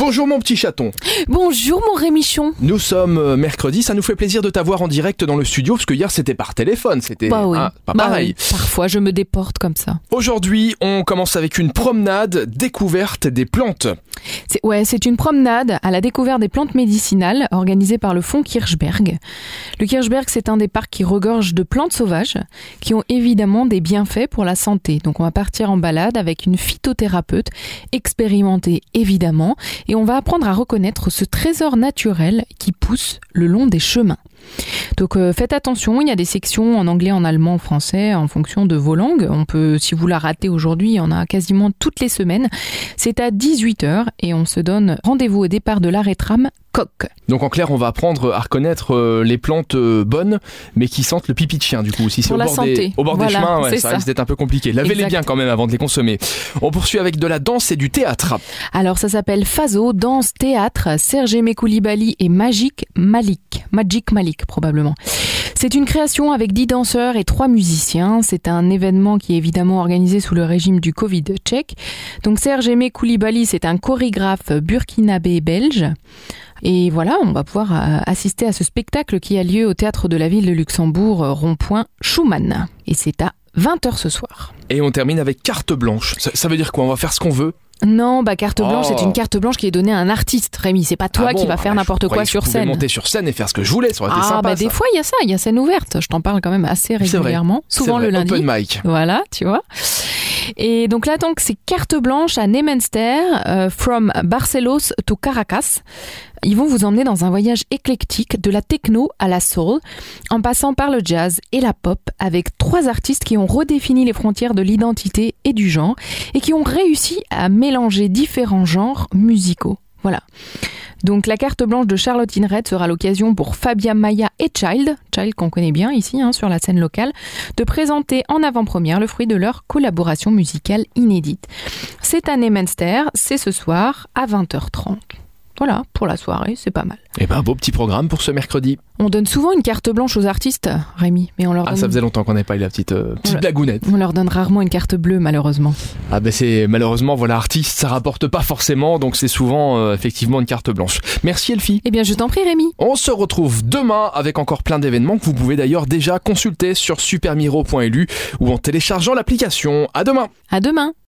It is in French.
Bonjour mon petit chaton. Bonjour mon Rémichon. Nous sommes euh, mercredi, ça nous fait plaisir de t'avoir en direct dans le studio parce que hier c'était par téléphone, c'était Bah oui. ah, pas Bah pareil. oui. Parfois je me déporte comme ça. Aujourd'hui, on commence avec une promenade découverte des plantes. C'est ouais, c'est une promenade à la découverte des plantes médicinales organisée par le Fonds Kirchberg. Le Kirchberg, c'est un des parcs qui regorge de plantes sauvages qui ont évidemment des bienfaits pour la santé. Donc on va partir en balade avec une phytothérapeute expérimentée évidemment et on va apprendre à reconnaître ce trésor naturel qui pousse le long des chemins. Donc euh, faites attention, il y a des sections en anglais, en allemand, en français, en fonction de vos langues. On peut, si vous la ratez aujourd'hui, il y en a quasiment toutes les semaines. C'est à 18h et on se donne rendez-vous au départ de l'arrêt tram Coq. Donc en clair, on va apprendre à reconnaître euh, les plantes euh, bonnes, mais qui sentent le pipi de chien du coup. Si c'est au bord, des, au bord des chemins, ouais, ça, risque d'être un peu compliqué. Lavez-les bien quand même avant de les consommer. On poursuit avec de la danse et du théâtre. Alors ça s'appelle Faso, danse, théâtre, Serge Aimé Koulibaly et Magic Malik. Magic Malik probablement. C'est une création avec 10 danseurs et 3 musiciens. C'est un événement qui est évidemment organisé sous le régime du Covid tchèque. Donc Serge Aimé Koulibaly, c'est un chorégraphe burkinabé belge. Et voilà, on va pouvoir euh, assister à ce spectacle qui a lieu au théâtre de la ville de Luxembourg, euh, rond-point Schumann. Et c'est à 20h ce soir. Et on termine avec carte blanche. Ça, ça veut dire quoi? On va faire ce qu'on veut? Non, bah carte blanche, Oh. c'est une carte blanche qui est donnée à un artiste, Rémi. C'est pas toi Ah bon qui va faire Ah, n'importe quoi sur scène. monter sur scène et faire ce que je voulais, ça aurait été Ah, sympa. bah des ça. fois, il y a ça, il y a scène ouverte. Je t'en parle quand même assez régulièrement, souvent vrai, le lundi. Open mic. Voilà, tu vois. Et donc là, donc, c'est carte blanche à Nemenster, euh, from Barcelos to Caracas. Ils vont vous emmener dans un voyage éclectique de la techno à la soul, en passant par le jazz et la pop, avec trois artistes qui ont redéfini les frontières de l'identité et du genre, et qui ont réussi à mélanger différents genres musicaux. Voilà. Donc la carte blanche de Charlotte Red sera l'occasion pour Fabia Maya et Child, Child qu'on connaît bien ici hein, sur la scène locale, de présenter en avant-première le fruit de leur collaboration musicale inédite. C'est à Nemenster, c'est ce soir à 20h30. Voilà, pour la soirée, c'est pas mal. Et ben beau petit programme pour ce mercredi. On donne souvent une carte blanche aux artistes, Rémi, mais on leur Ah, donne, ça faisait longtemps qu'on n'avait pas eu la petite, euh, petite blagounette. on leur donne rarement une carte bleue, malheureusement. Ah ben c'est malheureusement voilà artiste ça rapporte pas forcément donc c'est souvent euh, effectivement une carte blanche. Merci Elfie. Eh bien, je t'en prie, Rémi. On se retrouve demain avec encore plein d'événements que vous pouvez d'ailleurs déjà consulter sur supermiro.lu ou en téléchargeant l'application. À demain. À demain.